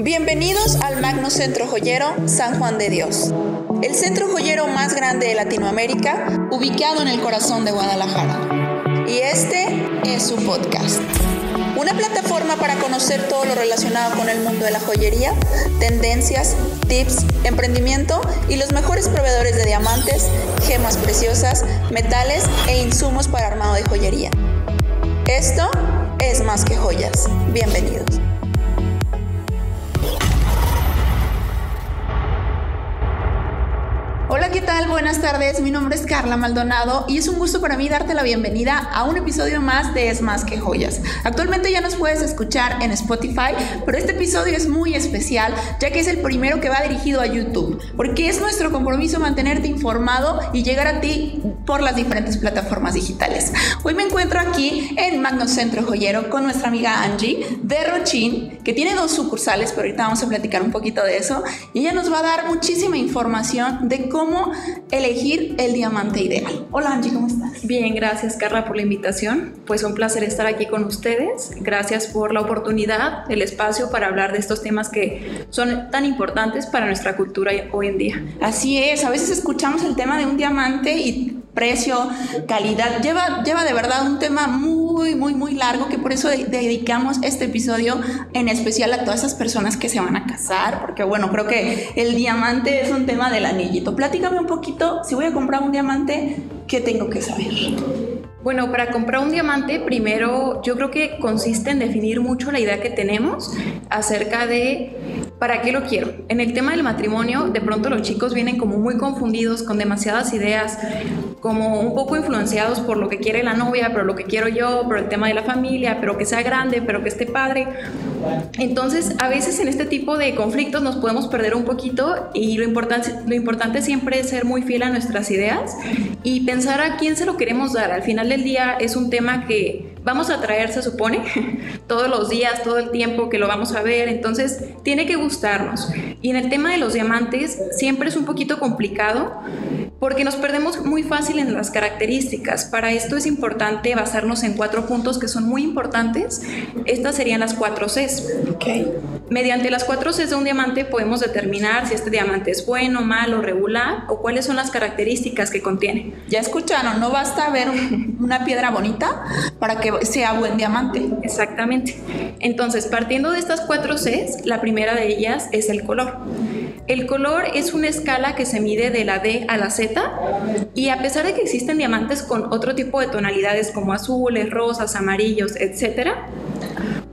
Bienvenidos al Magno Centro Joyero San Juan de Dios, el centro joyero más grande de Latinoamérica, ubicado en el corazón de Guadalajara. Y este es su podcast. Una plataforma para conocer todo lo relacionado con el mundo de la joyería, tendencias, tips, emprendimiento y los mejores proveedores de diamantes, gemas preciosas, metales e insumos para armado de joyería. Esto es más que joyas. Bienvenidos. Tal? Buenas tardes. Mi nombre es Carla Maldonado y es un gusto para mí darte la bienvenida a un episodio más de Es más que joyas. Actualmente ya nos puedes escuchar en Spotify, pero este episodio es muy especial ya que es el primero que va dirigido a YouTube, porque es nuestro compromiso mantenerte informado y llegar a ti por las diferentes plataformas digitales. Hoy me encuentro aquí en Magno Centro Joyero con nuestra amiga Angie de Rochin, que tiene dos sucursales, pero ahorita vamos a platicar un poquito de eso, y ella nos va a dar muchísima información de cómo elegir el diamante ideal. Hola Angie, ¿cómo estás? Bien, gracias Carla por la invitación. Pues un placer estar aquí con ustedes. Gracias por la oportunidad, el espacio para hablar de estos temas que son tan importantes para nuestra cultura hoy en día. Así es, a veces escuchamos el tema de un diamante y precio, calidad. Lleva, lleva de verdad un tema muy, muy, muy largo que por eso dedicamos este episodio en especial a todas esas personas que se van a casar, porque bueno, creo que el diamante es un tema del anillito. Platícame un poquito, si voy a comprar un diamante, ¿qué tengo que saber? Bueno, para comprar un diamante, primero yo creo que consiste en definir mucho la idea que tenemos acerca de para qué lo quiero. En el tema del matrimonio, de pronto los chicos vienen como muy confundidos con demasiadas ideas como un poco influenciados por lo que quiere la novia, pero lo que quiero yo, por el tema de la familia, pero que sea grande, pero que esté padre. Entonces, a veces en este tipo de conflictos nos podemos perder un poquito y lo importante, lo importante siempre es ser muy fiel a nuestras ideas y pensar a quién se lo queremos dar. Al final del día es un tema que vamos a traer, se supone, todos los días, todo el tiempo que lo vamos a ver, entonces tiene que gustarnos. Y en el tema de los diamantes siempre es un poquito complicado porque nos perdemos muy fácil en las características. Para esto es importante basarnos en cuatro puntos que son muy importantes. Estas serían las cuatro Cs. Okay. Mediante las cuatro Cs de un diamante podemos determinar si este diamante es bueno, malo, regular o cuáles son las características que contiene. Ya escucharon, no basta ver una piedra bonita para que sea buen diamante. Exactamente. Entonces, partiendo de estas cuatro Cs, la primera de ellas es el color. El color es una escala que se mide de la D a la Z y a pesar de que existen diamantes con otro tipo de tonalidades como azules, rosas, amarillos, etcétera,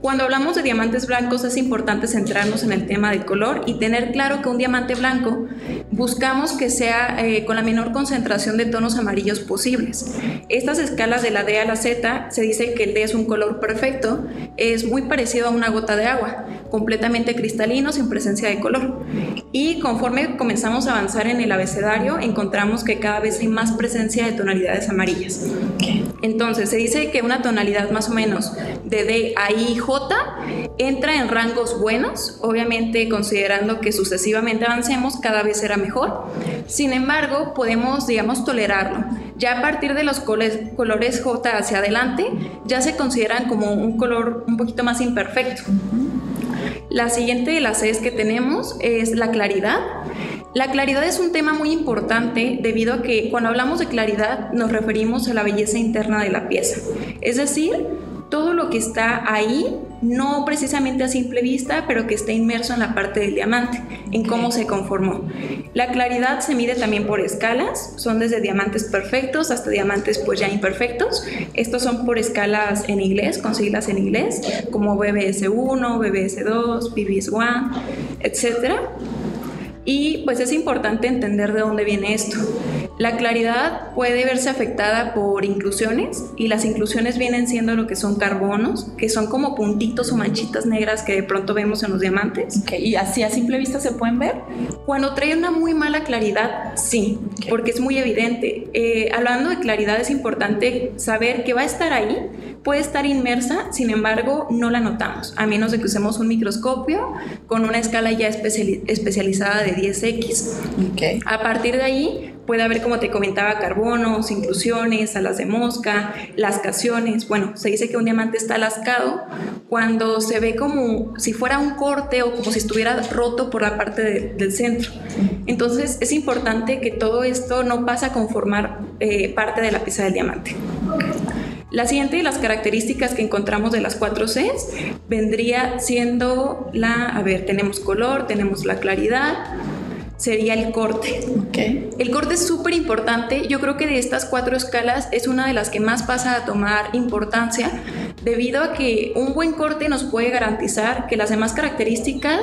cuando hablamos de diamantes blancos es importante centrarnos en el tema del color y tener claro que un diamante blanco buscamos que sea eh, con la menor concentración de tonos amarillos posibles. Estas escalas de la D a la Z se dice que el D es un color perfecto, es muy parecido a una gota de agua, completamente cristalino sin presencia de color. Y conforme comenzamos a avanzar en el abecedario encontramos que cada vez hay más presencia de tonalidades amarillas. Entonces se dice que una tonalidad más o menos de D a I, J entra en rangos buenos, obviamente considerando que sucesivamente avancemos cada vez será mejor. Sin embargo, podemos, digamos, tolerarlo. Ya a partir de los colores J hacia adelante, ya se consideran como un color un poquito más imperfecto. La siguiente de las Cs que tenemos es la claridad. La claridad es un tema muy importante debido a que cuando hablamos de claridad nos referimos a la belleza interna de la pieza. Es decir, todo lo que está ahí, no precisamente a simple vista, pero que está inmerso en la parte del diamante, en cómo se conformó. La claridad se mide también por escalas, son desde diamantes perfectos hasta diamantes pues ya imperfectos. Estos son por escalas en inglés, con siglas en inglés, como BBS1, BBS2, BBS1, etc. Y pues es importante entender de dónde viene esto. La claridad puede verse afectada por inclusiones y las inclusiones vienen siendo lo que son carbonos, que son como puntitos o manchitas negras que de pronto vemos en los diamantes. ¿Y así a simple vista se pueden ver? Cuando trae una muy mala claridad, sí, porque es muy evidente. Eh, hablando de claridad es importante saber que va a estar ahí, puede estar inmersa, sin embargo no la notamos, a menos de que usemos un microscopio con una escala ya especializada de 10x. A partir de ahí Puede haber, como te comentaba, carbonos, inclusiones, alas de mosca, lascaciones. Bueno, se dice que un diamante está lascado cuando se ve como si fuera un corte o como si estuviera roto por la parte del centro. Entonces es importante que todo esto no pase a conformar eh, parte de la pieza del diamante. La siguiente de las características que encontramos de las cuatro Cs vendría siendo la, a ver, tenemos color, tenemos la claridad, sería el corte. Okay. El corte es súper importante. Yo creo que de estas cuatro escalas es una de las que más pasa a tomar importancia debido a que un buen corte nos puede garantizar que las demás características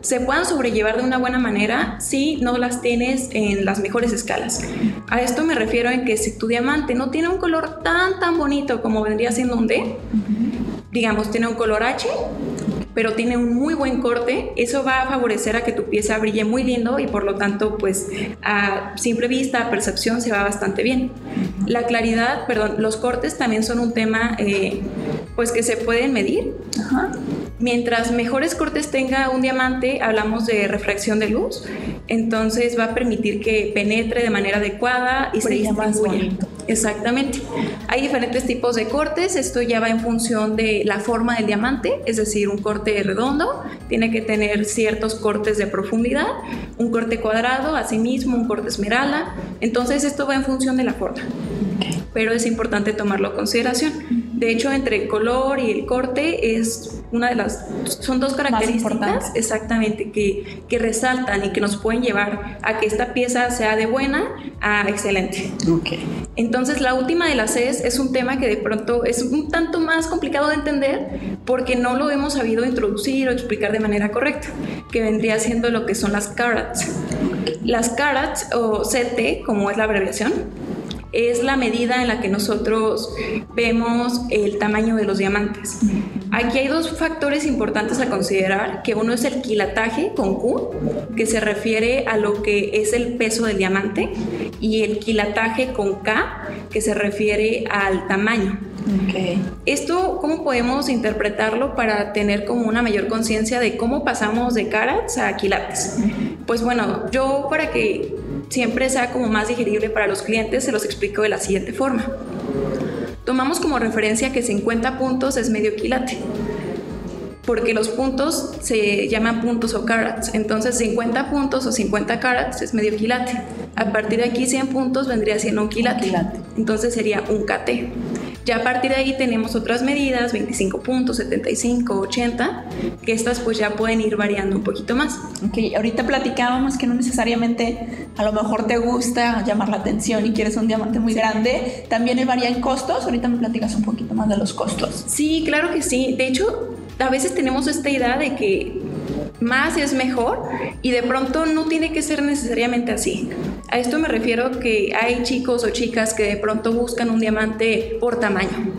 se puedan sobrellevar de una buena manera si no las tienes en las mejores escalas. A esto me refiero en que si tu diamante no tiene un color tan tan bonito como vendría siendo un D, digamos tiene un color H, pero tiene un muy buen corte, eso va a favorecer a que tu pieza brille muy lindo y por lo tanto, pues a simple vista, a percepción, se va bastante bien. La claridad, perdón, los cortes también son un tema eh, pues que se pueden medir. Mientras mejores cortes tenga un diamante, hablamos de refracción de luz, entonces va a permitir que penetre de manera adecuada y se distribuya. Exactamente. Hay diferentes tipos de cortes, esto ya va en función de la forma del diamante, es decir, un corte redondo tiene que tener ciertos cortes de profundidad, un corte cuadrado, asimismo un corte esmeralda, entonces esto va en función de la forma. Pero es importante tomarlo en consideración. De hecho, entre el color y el corte es una de las, son dos características exactamente que, que, resaltan y que nos pueden llevar a que esta pieza sea de buena a excelente. Okay. Entonces, la última de las Cs es un tema que de pronto es un tanto más complicado de entender porque no lo hemos sabido introducir o explicar de manera correcta, que vendría siendo lo que son las carats. Las carats o CT, como es la abreviación, es la medida en la que nosotros vemos el tamaño de los diamantes. Aquí hay dos factores importantes a considerar, que uno es el quilataje con Q, que se refiere a lo que es el peso del diamante, y el quilataje con K, que se refiere al tamaño. Okay. Esto, ¿cómo podemos interpretarlo para tener como una mayor conciencia de cómo pasamos de carats a quilates? Pues bueno, yo para que siempre sea como más digerible para los clientes, se los explico de la siguiente forma. Tomamos como referencia que 50 puntos es medio quilate, porque los puntos se llaman puntos o carats, entonces 50 puntos o 50 carats es medio quilate. A partir de aquí 100 puntos vendría siendo un quilate, entonces sería un KT. Ya a partir de ahí tenemos otras medidas, 25 puntos, 75, 80, que estas pues ya pueden ir variando un poquito más. Ok, ahorita platicábamos que no necesariamente a lo mejor te gusta llamar la atención y quieres un diamante muy grande, también varían costos, ahorita me platicas un poquito más de los costos. Sí, claro que sí, de hecho a veces tenemos esta idea de que más es mejor y de pronto no tiene que ser necesariamente así. A esto me refiero que hay chicos o chicas que de pronto buscan un diamante por tamaño.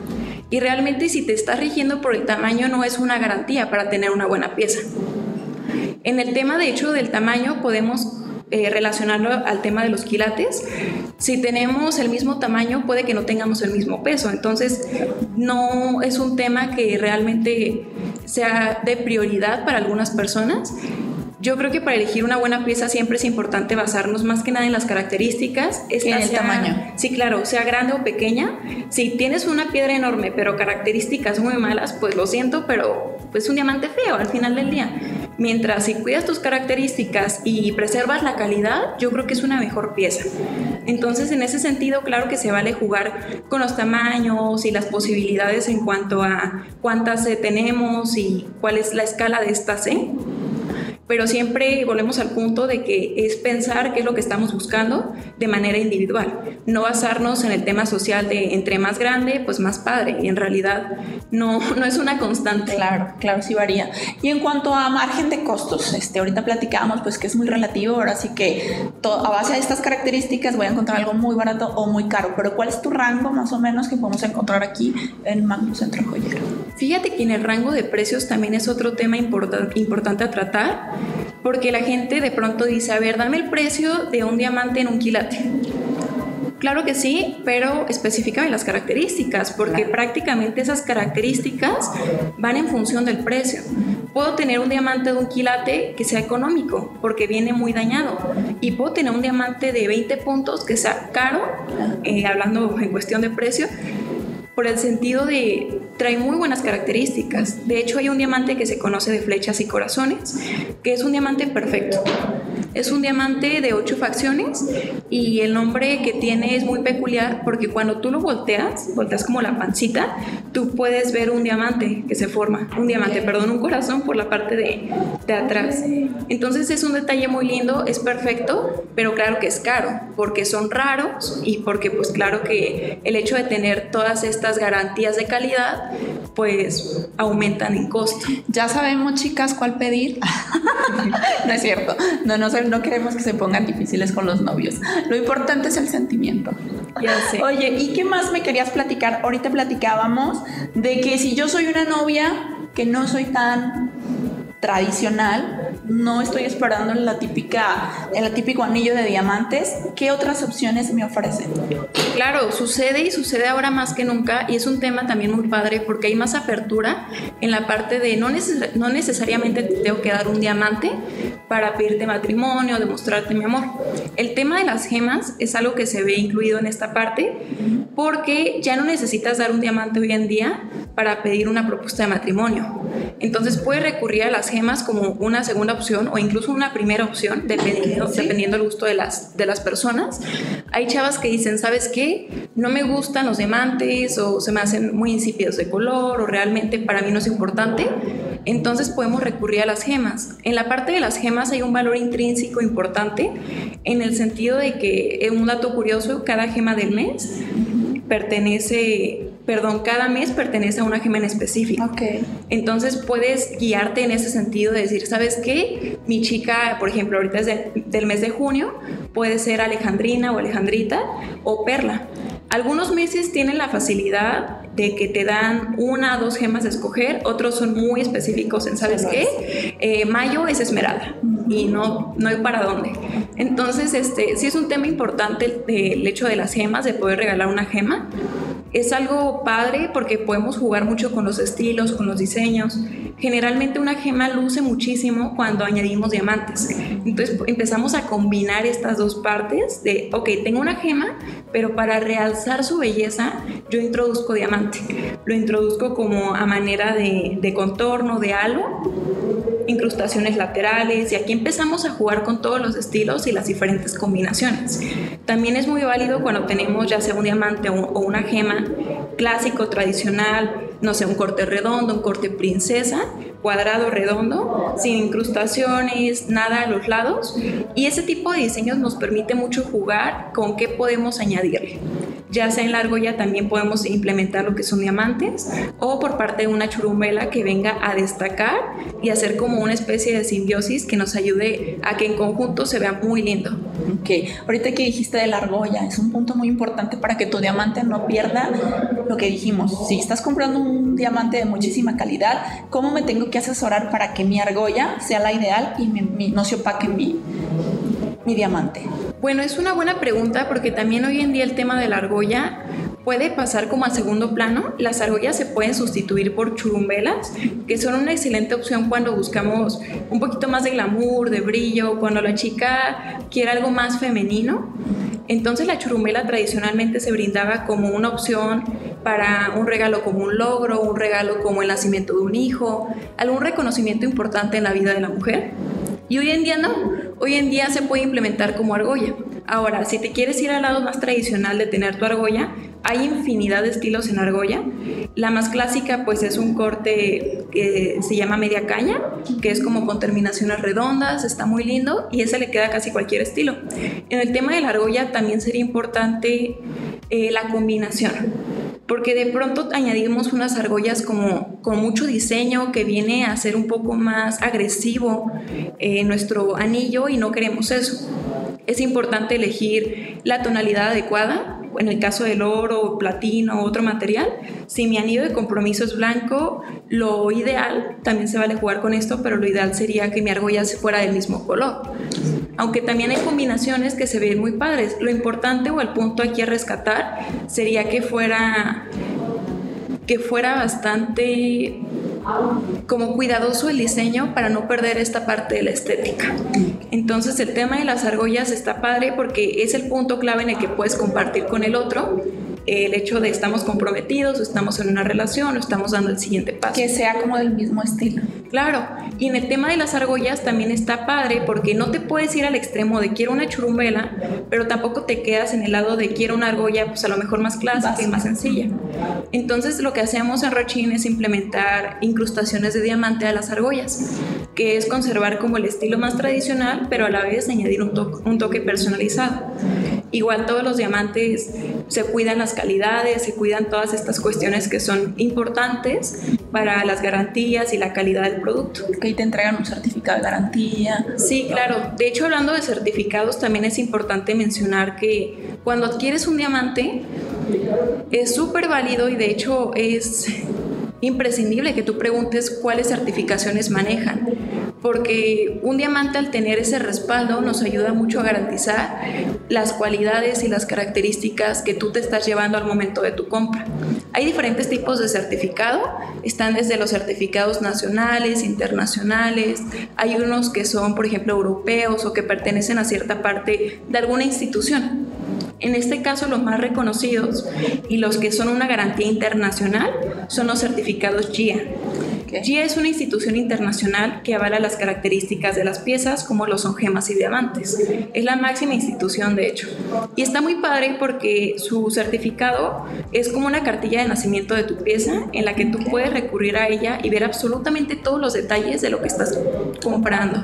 Y realmente si te estás rigiendo por el tamaño no es una garantía para tener una buena pieza. En el tema de hecho del tamaño podemos eh, relacionarlo al tema de los quilates. Si tenemos el mismo tamaño, puede que no tengamos el mismo peso. Entonces, no es un tema que realmente sea de prioridad para algunas personas. Yo creo que para elegir una buena pieza siempre es importante basarnos más que nada en las características. en el tamaño. Sí, claro, sea grande o pequeña. Si tienes una piedra enorme pero características muy malas, pues lo siento, pero pues un diamante feo al final del día. Mientras si cuidas tus características y preservas la calidad, yo creo que es una mejor pieza. Entonces, en ese sentido, claro que se vale jugar con los tamaños y las posibilidades en cuanto a cuántas tenemos y cuál es la escala de estas C pero siempre volvemos al punto de que es pensar qué es lo que estamos buscando de manera individual, no basarnos en el tema social de entre más grande, pues más padre, y en realidad no, no es una constante. Claro, claro, sí varía. Y en cuanto a margen de costos, este, ahorita platicábamos pues que es muy relativo, ahora sí que a base de estas características voy a encontrar algo muy barato o muy caro, pero ¿cuál es tu rango más o menos que podemos encontrar aquí en Magno Centro Joyero? Fíjate que en el rango de precios también es otro tema importante a tratar porque la gente de pronto dice, a ver, dame el precio de un diamante en un quilate. Claro que sí, pero específicame las características, porque prácticamente esas características van en función del precio. Puedo tener un diamante de un quilate que sea económico porque viene muy dañado y puedo tener un diamante de 20 puntos que sea caro, eh, hablando en cuestión de precio, por el sentido de trae muy buenas características. De hecho, hay un diamante que se conoce de flechas y corazones, que es un diamante perfecto. Es un diamante de ocho facciones y el nombre que tiene es muy peculiar porque cuando tú lo volteas, volteas como la pancita, tú puedes ver un diamante que se forma, un diamante, perdón, un corazón por la parte de, de atrás. Entonces es un detalle muy lindo, es perfecto, pero claro que es caro porque son raros y porque pues claro que el hecho de tener todas estas garantías de calidad pues aumentan en costo. Ya sabemos, chicas, cuál pedir. no es cierto. No, no, no queremos que se pongan difíciles con los novios. Lo importante es el sentimiento. Ya sé. Oye, ¿y qué más me querías platicar? Ahorita platicábamos de que si yo soy una novia que no soy tan tradicional, no estoy esperando la típica, el típico anillo de diamantes, ¿qué otras opciones me ofrecen? Claro, sucede y sucede ahora más que nunca y es un tema también muy padre porque hay más apertura en la parte de no, no necesariamente te tengo que dar un diamante para pedirte matrimonio, demostrarte mi amor. El tema de las gemas es algo que se ve incluido en esta parte porque ya no necesitas dar un diamante hoy en día para pedir una propuesta de matrimonio. Entonces puedes recurrir a las gemas como una segunda opción o incluso una primera opción, dependiendo, dependiendo del gusto de las, de las personas. Hay chavas que dicen, ¿sabes qué? No me gustan los diamantes o se me hacen muy insípidos de color o realmente para mí no es importante. Entonces podemos recurrir a las gemas. En la parte de las gemas hay un valor intrínseco importante en el sentido de que, eh, un dato curioso, cada gema del mes pertenece perdón, cada mes pertenece a una gema en específico. Okay. Entonces puedes guiarte en ese sentido de decir, ¿sabes qué? Mi chica, por ejemplo, ahorita es del mes de junio, puede ser Alejandrina o Alejandrita o Perla. Algunos meses tienen la facilidad de que te dan una o dos gemas a escoger, otros son muy específicos en, ¿sabes qué? Eh, mayo es esmeralda y no, no hay para dónde. Entonces, este, sí es un tema importante el hecho de las gemas, de poder regalar una gema, es algo padre porque podemos jugar mucho con los estilos, con los diseños. Generalmente una gema luce muchísimo cuando añadimos diamantes. Entonces empezamos a combinar estas dos partes de, ok, tengo una gema, pero para realzar su belleza yo introduzco diamante. Lo introduzco como a manera de, de contorno, de halo incrustaciones laterales y aquí empezamos a jugar con todos los estilos y las diferentes combinaciones. También es muy válido cuando tenemos ya sea un diamante o una gema clásico, tradicional, no sé, un corte redondo, un corte princesa, cuadrado redondo, sin incrustaciones, nada a los lados. Y ese tipo de diseños nos permite mucho jugar con qué podemos añadirle. Ya sea en la argolla también podemos implementar lo que son diamantes o por parte de una churumbela que venga a destacar y hacer como una especie de simbiosis que nos ayude a que en conjunto se vea muy lindo. Ok, ahorita que dijiste de la argolla, es un punto muy importante para que tu diamante no pierda lo que dijimos. Si estás comprando un diamante de muchísima calidad, ¿cómo me tengo que asesorar para que mi argolla sea la ideal y no se opaque mi, mi diamante? Bueno, es una buena pregunta porque también hoy en día el tema de la argolla puede pasar como a segundo plano. Las argollas se pueden sustituir por churumbelas, que son una excelente opción cuando buscamos un poquito más de glamour, de brillo, cuando la chica quiere algo más femenino. Entonces la churumbela tradicionalmente se brindaba como una opción para un regalo como un logro, un regalo como el nacimiento de un hijo, algún reconocimiento importante en la vida de la mujer. Y hoy en día no, hoy en día se puede implementar como argolla. Ahora, si te quieres ir al lado más tradicional de tener tu argolla, hay infinidad de estilos en argolla. La más clásica pues es un corte que se llama media caña, que es como con terminaciones redondas, está muy lindo y ese le queda casi cualquier estilo. En el tema de la argolla también sería importante eh, la combinación porque de pronto añadimos unas argollas como con mucho diseño que viene a ser un poco más agresivo eh, nuestro anillo y no queremos eso. Es importante elegir la tonalidad adecuada, en el caso del oro, platino otro material. Si mi anillo de compromiso es blanco, lo ideal, también se vale jugar con esto, pero lo ideal sería que mi argolla fuera del mismo color. Aunque también hay combinaciones que se ven muy padres. Lo importante o el punto aquí a rescatar sería que fuera que fuera bastante como cuidadoso el diseño para no perder esta parte de la estética. Entonces el tema de las argollas está padre porque es el punto clave en el que puedes compartir con el otro el hecho de estamos comprometidos, estamos en una relación, o estamos dando el siguiente paso. Que sea como del mismo estilo. Claro, y en el tema de las argollas también está padre porque no te puedes ir al extremo de quiero una churumbela, pero tampoco te quedas en el lado de quiero una argolla, pues a lo mejor más clásica y más sencilla. Entonces lo que hacemos en Rochin es implementar incrustaciones de diamante a las argollas, que es conservar como el estilo más tradicional, pero a la vez añadir un, un toque personalizado. Igual todos los diamantes se cuidan las calidades, se cuidan todas estas cuestiones que son importantes para las garantías y la calidad del producto. Que ahí te entregan un certificado de garantía. Sí, claro. De hecho, hablando de certificados, también es importante mencionar que cuando adquieres un diamante, es súper válido y de hecho es imprescindible que tú preguntes cuáles certificaciones manejan, porque un diamante al tener ese respaldo nos ayuda mucho a garantizar las cualidades y las características que tú te estás llevando al momento de tu compra. Hay diferentes tipos de certificado, están desde los certificados nacionales, internacionales, hay unos que son, por ejemplo, europeos o que pertenecen a cierta parte de alguna institución. En este caso, los más reconocidos y los que son una garantía internacional son los certificados GIA. GIA es una institución internacional que avala las características de las piezas como lo son gemas y diamantes. Es la máxima institución, de hecho. Y está muy padre porque su certificado es como una cartilla de nacimiento de tu pieza en la que tú puedes recurrir a ella y ver absolutamente todos los detalles de lo que estás comprando.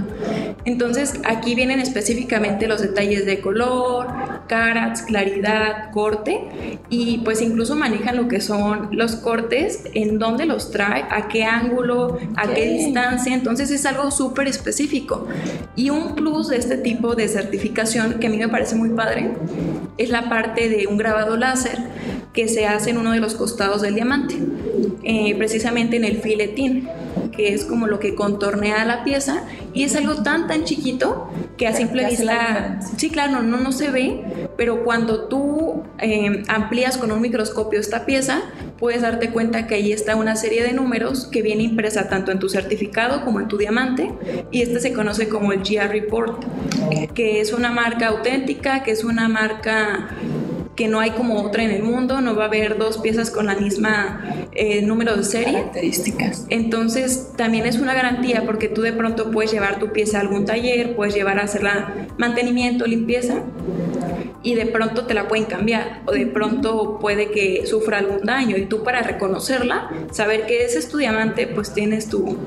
Entonces, aquí vienen específicamente los detalles de color, carats, claridad, corte y pues incluso manejan lo que son los cortes, en dónde los trae, a qué ángulo a qué distancia, entonces es algo súper específico. Y un plus de este tipo de certificación que a mí me parece muy padre es la parte de un grabado láser que se hace en uno de los costados del diamante, eh, precisamente en el filetín que es como lo que contornea la pieza. Y es algo tan tan chiquito que a simple vista sí claro no no se ve pero cuando tú eh, amplías con un microscopio esta pieza puedes darte cuenta que ahí está una serie de números que viene impresa tanto en tu certificado como en tu diamante y este se conoce como el GR Report que es una marca auténtica que es una marca que no hay como otra en el mundo, no va a haber dos piezas con la misma eh, número de serie. Características. Entonces también es una garantía porque tú de pronto puedes llevar tu pieza a algún taller, puedes llevar a hacerla mantenimiento, limpieza y de pronto te la pueden cambiar o de pronto puede que sufra algún daño y tú para reconocerla, saber que ese es tu diamante, pues tienes tu,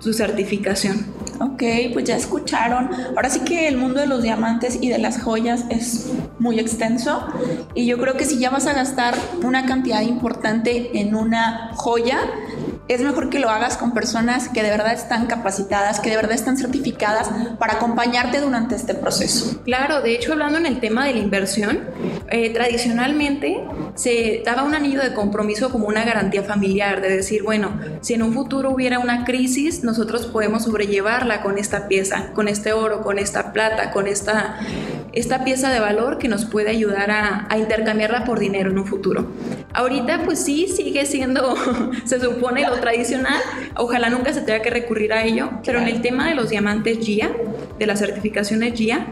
tu certificación. Ok, pues ya escucharon. Ahora sí que el mundo de los diamantes y de las joyas es muy extenso y yo creo que si ya vas a gastar una cantidad importante en una joya, es mejor que lo hagas con personas que de verdad están capacitadas, que de verdad están certificadas para acompañarte durante este proceso. Claro, de hecho hablando en el tema de la inversión, eh, tradicionalmente se daba un anillo de compromiso como una garantía familiar, de decir, bueno, si en un futuro hubiera una crisis, nosotros podemos sobrellevarla con esta pieza, con este oro, con esta plata, con esta esta pieza de valor que nos puede ayudar a, intercambiarla por dinero en un futuro. Ahorita pues sí, sigue siendo, se supone lo tradicional, ojalá nunca se tenga que recurrir a ello, pero en el tema de los diamantes GIA, de las certificaciones GIA,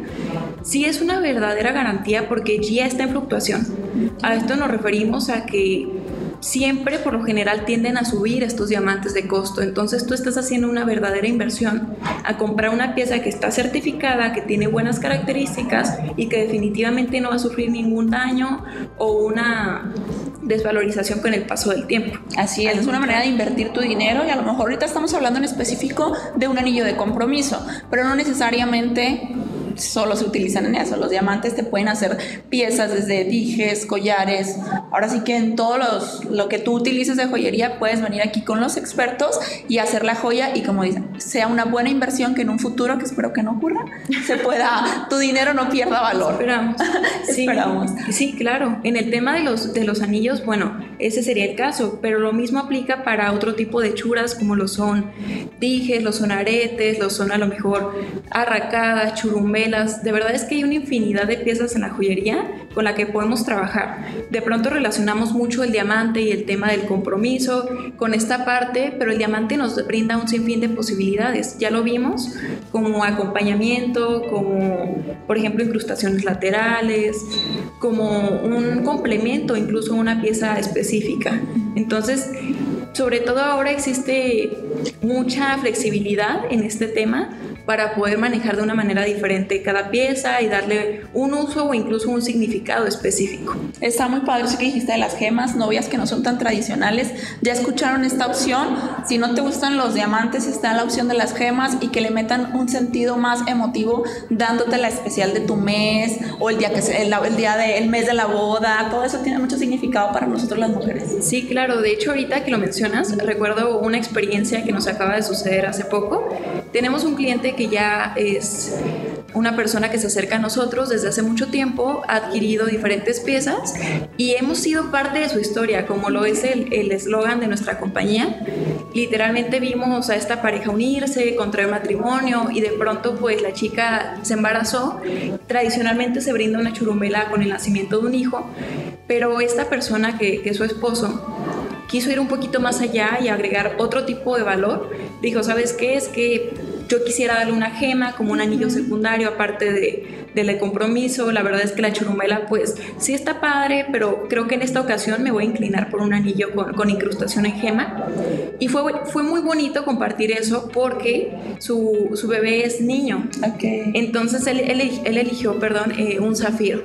sí es una verdadera garantía porque GIA está en fluctuación. A esto nos referimos a que siempre por lo general tienden a subir estos diamantes de costo. Entonces tú estás haciendo una verdadera inversión a comprar una pieza que está certificada, que tiene buenas características y que definitivamente no va a sufrir ningún daño o una desvalorización con el paso del tiempo. Así es, es una manera de invertir tu dinero y a lo mejor ahorita estamos hablando en específico de un anillo de compromiso, pero no necesariamente solo se utilizan en eso. Los diamantes te pueden hacer piezas desde dijes, collares. Ahora sí que en todos los, lo que tú utilices de joyería puedes venir aquí con los expertos y hacer la joya y como dicen, sea una buena inversión que en un futuro, que espero que no ocurra, se pueda, tu dinero no pierda valor. Esperamos. Sí, Esperamos. Sí, claro. En el tema de los, de los anillos, bueno, ese sería el caso, pero lo mismo aplica para otro tipo de hechuras como lo son dijes, lo son aretes, lo son a lo mejor arracadas, churumbelas. De verdad es que hay una infinidad de piezas en la joyería con la que podemos trabajar. De pronto relacionamos mucho el diamante y el tema del compromiso con esta parte, pero el diamante nos brinda un sinfín de posibilidades. Ya lo vimos como acompañamiento, como por ejemplo incrustaciones laterales, como un complemento, incluso una pieza específica. Entonces, sobre todo ahora existe mucha flexibilidad en este tema para poder manejar de una manera diferente cada pieza y darle un uso o incluso un significado específico. Está muy padre eso que dijiste de las gemas, novias que no son tan tradicionales. Ya escucharon esta opción. Si no te gustan los diamantes, está la opción de las gemas y que le metan un sentido más emotivo, dándote la especial de tu mes o el día que el, el día del mes de la boda. Todo eso tiene mucho significado para nosotros las mujeres. Sí, claro. De hecho, ahorita que lo mencionas, recuerdo una experiencia que nos acaba de suceder hace poco. Tenemos un cliente que ya es una persona que se acerca a nosotros desde hace mucho tiempo, ha adquirido diferentes piezas y hemos sido parte de su historia, como lo es el eslogan de nuestra compañía. Literalmente vimos a esta pareja unirse, contraer matrimonio y de pronto pues la chica se embarazó. Tradicionalmente se brinda una churumbela con el nacimiento de un hijo, pero esta persona que, que es su esposo quiso ir un poquito más allá y agregar otro tipo de valor. Dijo, ¿sabes qué? Es que yo quisiera darle una gema como un anillo secundario, aparte de, del compromiso. La verdad es que la churumela, pues sí está padre, pero creo que en esta ocasión me voy a inclinar por un anillo con, incrustación en gema. Y fue, fue muy bonito compartir eso porque su, su bebé es niño. Okay. Entonces él, él, eligió, perdón, eh, un zafiro,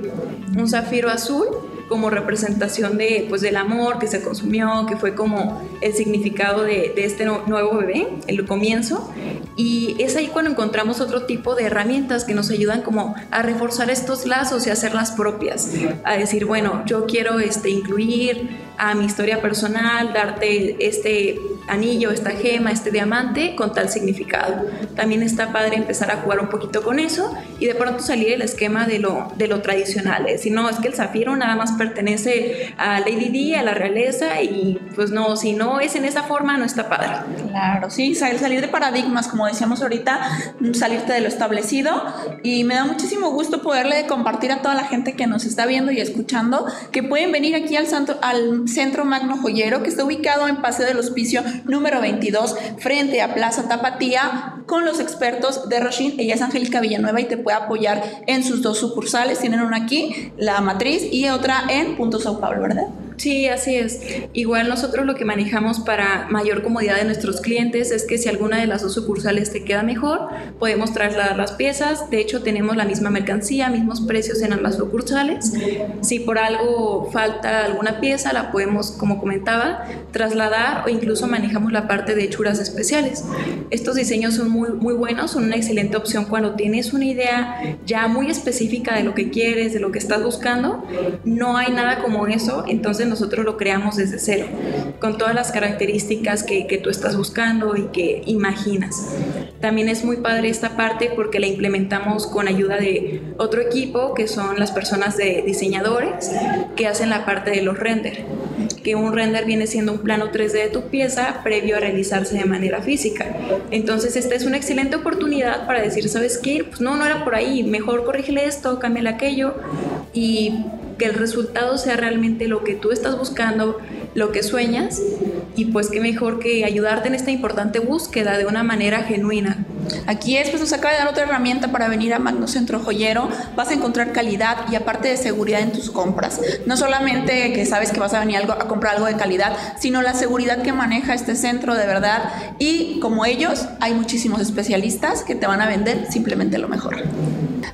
un zafiro azul como representación de, pues, del amor que se consumió, que fue como el significado de, de este nuevo bebé, el comienzo. Y es ahí cuando encontramos otro tipo de herramientas que nos ayudan como a reforzar estos lazos y hacerlas propias. A decir, bueno, yo quiero este, incluir a mi historia personal, darte este anillo, esta gema, este diamante con tal significado. También está padre empezar a jugar un poquito con eso y de pronto salir el esquema de lo, de lo tradicional. Si no, es que el zafiro nada más pertenece a Lady Di, a la realeza y pues no, si no es en esa forma no está padre. Claro, sí, salir de paradigmas, como decíamos ahorita, salirte de lo establecido y me da muchísimo gusto poderle compartir a toda la gente que nos está viendo y escuchando que pueden venir aquí al, santo, al Centro Magno Joyero que está ubicado en Paseo del Hospicio número 22 frente a Plaza Tapatía con los expertos de Roshin. Ella es Angélica Villanueva y te puede apoyar en sus dos sucursales. Tienen una aquí, la matriz, y otra en Punto Sao Paulo, ¿verdad? Sí, así es. Igual nosotros lo que manejamos para mayor comodidad de nuestros clientes es que si alguna de las dos sucursales te queda mejor, podemos trasladar las piezas. De hecho, tenemos la misma mercancía, mismos precios en ambas sucursales. Si por algo falta alguna pieza, la podemos, como comentaba, trasladar o incluso manejamos la parte de hechuras especiales. Estos diseños son muy, muy buenos, son una excelente opción cuando tienes una idea ya muy específica de lo que quieres, de lo que estás buscando. No hay nada como eso, entonces nosotros lo creamos desde cero, con todas las características que, tú estás buscando y que imaginas. También es muy padre esta parte porque la implementamos con ayuda de otro equipo que son las personas de diseñadores que hacen la parte de los render que un render viene siendo un plano 3D de tu pieza previo a realizarse de manera física. Entonces esta es una excelente oportunidad para decir, ¿sabes qué? Pues no, no era por ahí, mejor corrígele esto, cámbiale aquello y que el resultado sea realmente lo que tú estás buscando, lo que sueñas, y pues qué mejor que ayudarte en esta importante búsqueda de una manera genuina. Aquí es, pues nos acaba de dar otra herramienta para venir a Magno Centro Joyero. Vas a encontrar calidad y aparte de seguridad en tus compras. No solamente que sabes que vas a venir a comprar algo de calidad, sino la seguridad que maneja este centro de verdad. Y como ellos, hay muchísimos especialistas que te van a vender simplemente lo mejor.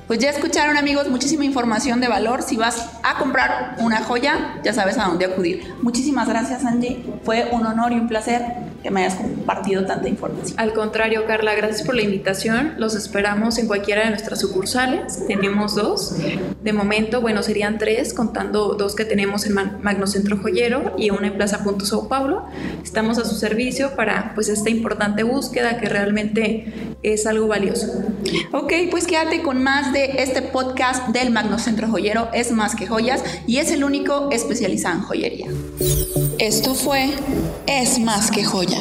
Pues ya escucharon amigos, muchísima información de valor. Si vas a comprar una joya, ya sabes a dónde acudir. Muchísimas gracias Angie, fue un honor y un placer que me hayas compartido tanta información. Al contrario, Carla, gracias por la invitación. Los esperamos en cualquiera de nuestras sucursales. Tenemos dos. De momento, bueno, serían tres, contando dos que tenemos en Magno Centro Joyero y una en Plaza Punto Sao Paulo. Estamos a su servicio para pues esta importante búsqueda que realmente es algo valioso. Ok, pues quédate con más de este podcast del Magno Centro Joyero. Es más que joyas y es el único especializado en joyería. Esto fue Es más que joya.